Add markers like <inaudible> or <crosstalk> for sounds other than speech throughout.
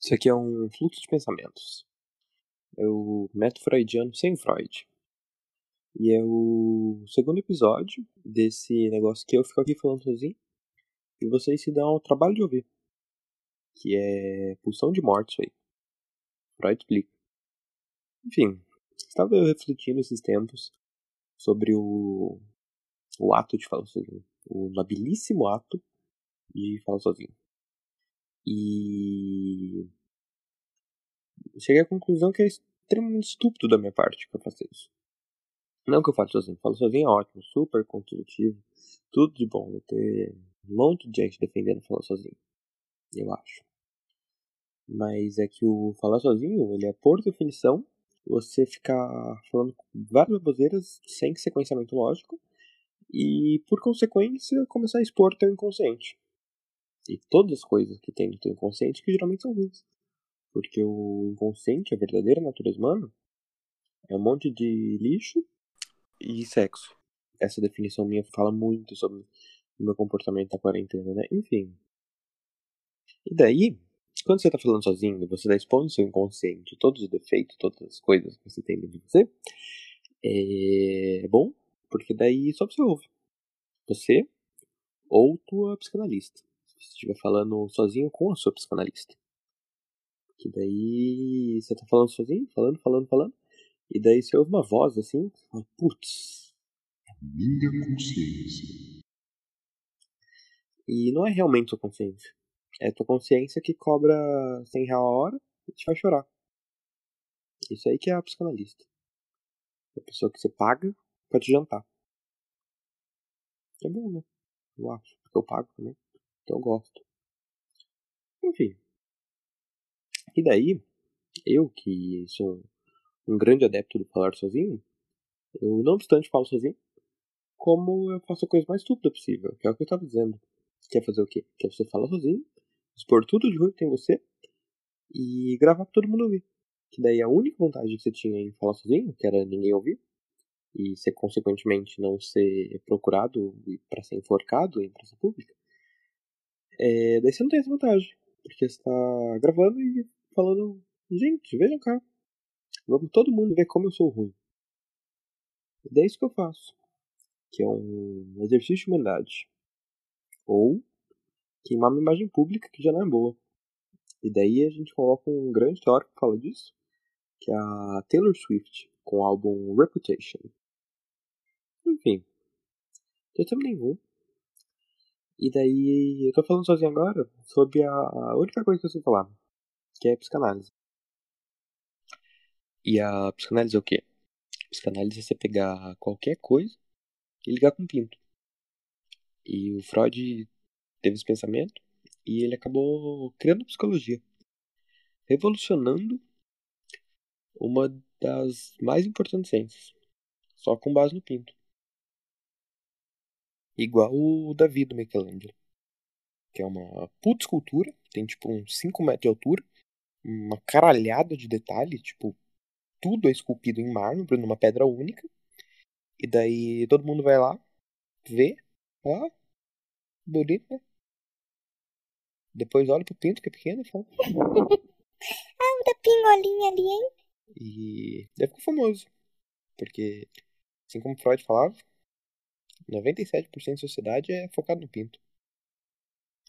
Isso aqui é um fluxo de pensamentos. É o método freudiano sem Freud. E é o segundo episódio desse negócio que eu fico aqui falando sozinho. E vocês se dão o trabalho de ouvir. Que é pulsão de morte isso aí. Freud explica. Enfim, estava eu refletindo esses tempos sobre o, o ato de falar sozinho. O nobilíssimo ato de falar sozinho. E cheguei à conclusão que é extremamente estúpido da minha parte que eu isso. Não que eu faço sozinho, falo sozinho é ótimo, super construtivo, tudo de bom. Vai ter um monte de gente defendendo falar sozinho, eu acho. Mas é que o falar sozinho, ele é por definição você ficar falando várias baboseiras sem sequenciamento lógico e por consequência começar a expor teu inconsciente e todas as coisas que tem no teu inconsciente que geralmente são ruins. Porque o inconsciente, a verdadeira natureza humana, é um monte de lixo e sexo. Essa definição minha fala muito sobre o meu comportamento na quarentena, né? Enfim. E daí, quando você tá falando sozinho você tá expondo seu inconsciente, todos os defeitos, todas as coisas que você tem dentro de você, é bom, porque daí só você ouve. Você ou tua psicanalista você estiver falando sozinho com a sua psicanalista. Que daí você tá falando sozinho, falando, falando, falando. E daí você ouve uma voz assim, fala, putz. Minha consciência. E não é realmente sua consciência. É tua consciência que cobra 100 reais a hora e te faz chorar. Isso aí que é a psicanalista. É a pessoa que você paga pra te jantar. É bom, né? Eu acho, porque eu pago também que eu gosto. Enfim. E daí, eu que sou um grande adepto do falar sozinho, eu não obstante falo sozinho, como eu faço a coisa mais estúpida possível, que é o que eu estava dizendo. Quer fazer o quê? Quer você falar sozinho, expor tudo de ruim que tem você e gravar pra todo mundo ouvir. Que daí a única vantagem que você tinha em falar sozinho, que era ninguém ouvir, e ser consequentemente não ser procurado para ser enforcado em praça pública, é, daí você não tem essa vantagem. Porque você tá gravando e falando, gente, vejam cá. Vamos todo mundo ver como eu sou ruim. E daí é isso que eu faço. Que é um exercício de humanidade. Ou queimar uma imagem pública que já não é boa. E daí a gente coloca um grande teórico que fala disso, que é a Taylor Swift, com o álbum Reputation. Enfim, não tem nenhum. E daí eu tô falando sozinho agora sobre a única coisa que eu sei falar, que é psicanálise. E a psicanálise é o quê? Psicanálise é você pegar qualquer coisa e ligar com um pinto. E o Freud teve esse pensamento e ele acabou criando psicologia, revolucionando uma das mais importantes ciências, só com base no pinto. Igual o Davi do Michelangelo. Que é uma puta escultura, tem tipo uns 5 metros de altura, uma caralhada de detalhe, tipo, tudo é esculpido em mármore, numa pedra única. E daí todo mundo vai lá, vê, ó, bonito, né? Depois olha pro pinto que é pequeno e fala. ah, <laughs> da pingolinha ali, hein? E daí ficou famoso. Porque, assim como Freud falava, 97% da sociedade é focado no pinto.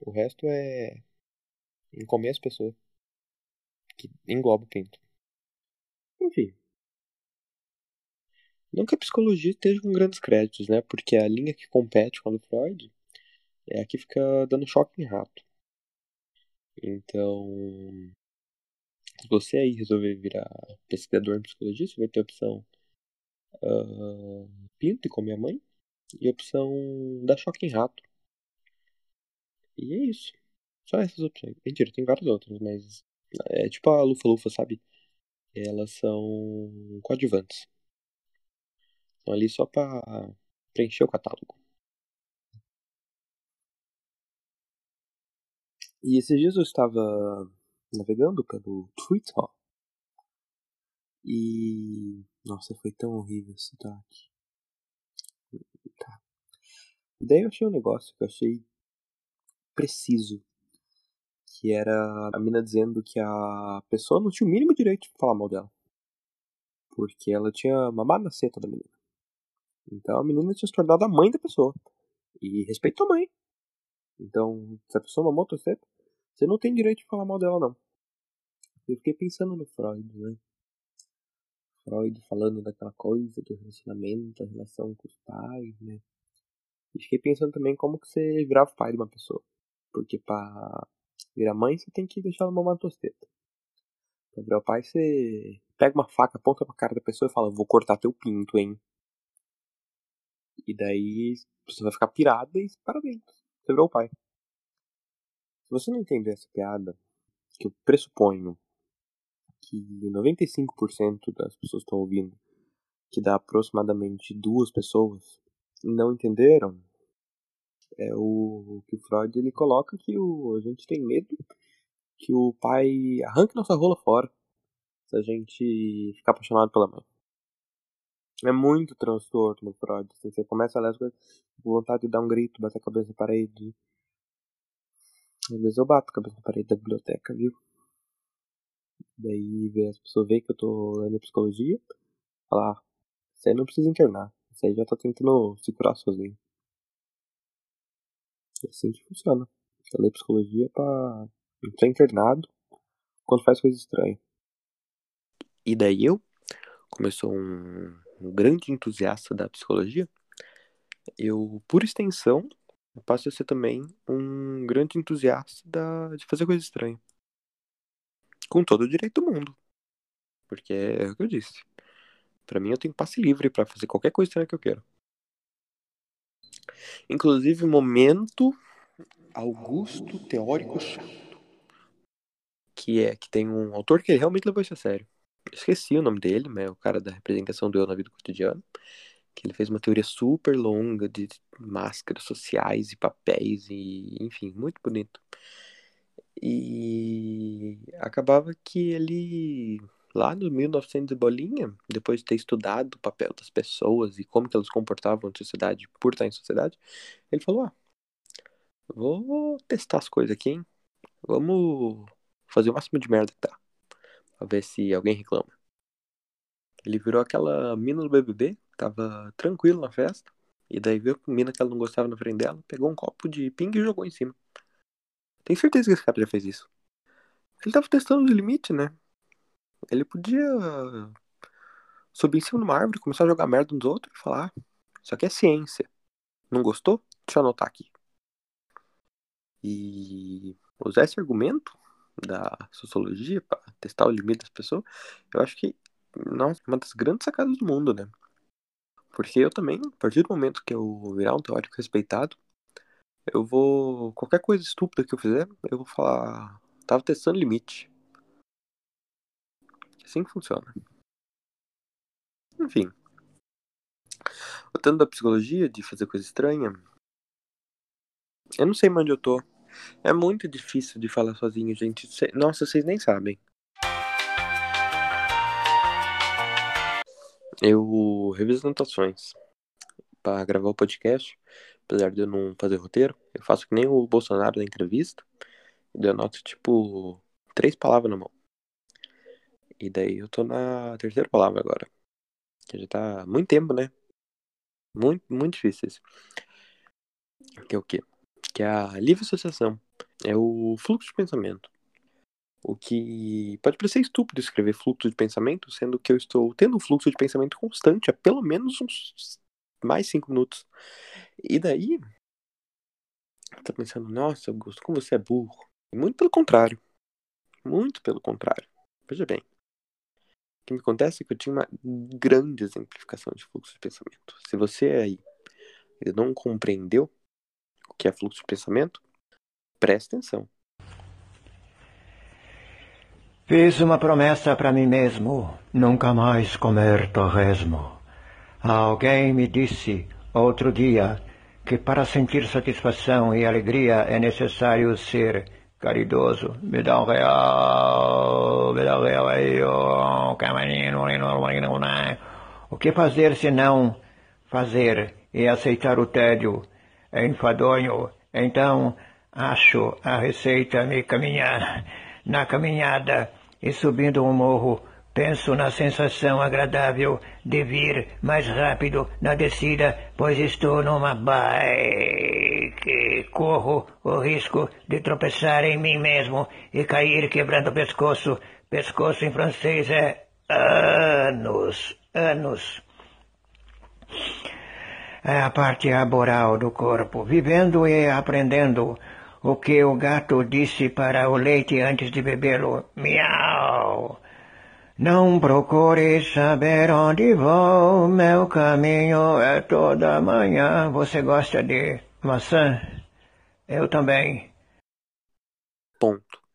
O resto é em comer as pessoas. Que engloba o pinto. Enfim. Não que a psicologia esteja com grandes créditos, né? Porque a linha que compete com a do Freud é a que fica dando choque em rato. Então, se você aí resolver virar pesquisador em psicologia, você vai ter a opção uh, pinto e comer a mãe e opção dar choque em rato. E é isso. Só essas opções. Mentira, tem várias outras, mas é tipo a Lufa-Lufa, sabe? Elas são coadjuvantes. Estão ali só pra preencher o catálogo. E esses dias eu estava navegando pelo Twitter. E. Nossa, foi tão horrível esse Daí eu achei um negócio que eu achei preciso. Que era a mina dizendo que a pessoa não tinha o mínimo direito de falar mal dela. Porque ela tinha mamado na seta da menina. Então a menina tinha se tornado a mãe da pessoa. E respeita a mãe. Então, se a pessoa mamou tua seta, você não tem direito de falar mal dela, não. Eu fiquei pensando no Freud, né? Freud falando daquela coisa do relacionamento, a relação com os pais, né? E fiquei pensando também como que você virava pai de uma pessoa. Porque pra virar mãe, você tem que deixar ela mamar tua teta. Pra virar o pai, você pega uma faca, aponta pra cara da pessoa e fala, vou cortar teu pinto, hein? E daí você vai ficar pirada e parabéns, você virou o pai. Se você não entender essa piada, que eu pressuponho que 95% das pessoas que estão ouvindo, que dá aproximadamente duas pessoas, não entenderam, é o que o Freud ele coloca que o, a gente tem medo que o pai arranque nossa rola fora se a gente ficar apaixonado pela mãe. É muito transtorno no Freud. Assim, você começa a ler as coisas com vontade de dar um grito, bater a cabeça na parede. Às vezes eu bato a cabeça na parede da biblioteca, viu? Daí as pessoas veem que eu tô lendo psicologia, falar, ah, você não precisa internar, você já tá tentando se curar sozinho. Que funciona. Você lê psicologia pra ser internado quando faz coisa estranha. E daí eu, como eu sou um, um grande entusiasta da psicologia, eu, por extensão, passo a ser também um grande entusiasta da, de fazer coisa estranha. Com todo o direito do mundo. Porque é o que eu disse. Para mim, eu tenho passe livre para fazer qualquer coisa estranha que eu quero. Inclusive, momento Augusto Teórico Chato. Que é que tem um autor que realmente levou isso a sério. esqueci o nome dele, mas é o cara da representação do eu na vida cotidiana. Que ele fez uma teoria super longa de máscaras sociais e papéis, e enfim, muito bonito. E acabava que ele, lá no 1900 e bolinha, depois de ter estudado o papel das pessoas e como que elas comportavam na sociedade por estar em sociedade, ele falou: ah, vou testar as coisas aqui, hein? Vamos fazer o máximo de merda que dá. Pra ver se alguém reclama. Ele virou aquela mina do BBB, tava tranquilo na festa. E daí viu a mina que ela não gostava na frente dela, pegou um copo de ping e jogou em cima. Tenho certeza que esse cara já fez isso. Ele tava testando o limite, né? Ele podia subir em cima de uma árvore, começar a jogar merda nos outros e falar: ah, Isso aqui é ciência. Não gostou? Deixa eu anotar aqui. E usar esse argumento da sociologia para testar o limite das pessoas, eu acho que nossa, é uma das grandes sacadas do mundo, né? Porque eu também, a partir do momento que eu virar um teórico respeitado, eu vou. Qualquer coisa estúpida que eu fizer, eu vou falar. Tava testando limite. Assim que funciona. Enfim. Voltando da psicologia, de fazer coisa estranha. Eu não sei onde eu tô. É muito difícil de falar sozinho, gente. Nossa, vocês nem sabem. Eu reviso anotações para gravar o podcast apesar de eu não fazer roteiro, eu faço que nem o Bolsonaro na entrevista, eu anoto, tipo, três palavras na mão. E daí eu tô na terceira palavra agora. Que já tá muito tempo, né? Muito, muito difícil isso. Que é o quê? Que é a livre associação. É o fluxo de pensamento. O que pode parecer estúpido escrever fluxo de pensamento, sendo que eu estou tendo um fluxo de pensamento constante há pelo menos uns mais cinco minutos. E daí, tá pensando, nossa, Augusto, como você é burro. Muito pelo contrário. Muito pelo contrário. Veja bem. O que me acontece é que eu tinha uma grande exemplificação de fluxo de pensamento. Se você aí não compreendeu o que é fluxo de pensamento, preste atenção. Fiz uma promessa para mim mesmo: nunca mais comer torresmo. Alguém me disse outro dia que para sentir satisfação e alegria é necessário ser caridoso. Me dá um real, me dá um real aí, oh, O que fazer se não fazer e aceitar o tédio? É enfadonho. Então, Acho a receita me caminhar. Na caminhada e subindo um morro, penso na sensação agradável de vir mais rápido na descida, pois estou numa bike. Corro o risco de tropeçar em mim mesmo e cair quebrando o pescoço. Pescoço em francês é anos, anos. É a parte laboral do corpo, vivendo e aprendendo o que o gato disse para o leite antes de bebê-lo. Miau! Não procure saber onde vou, meu caminho é toda manhã. Você gosta de maçã? Eu também. Ponto.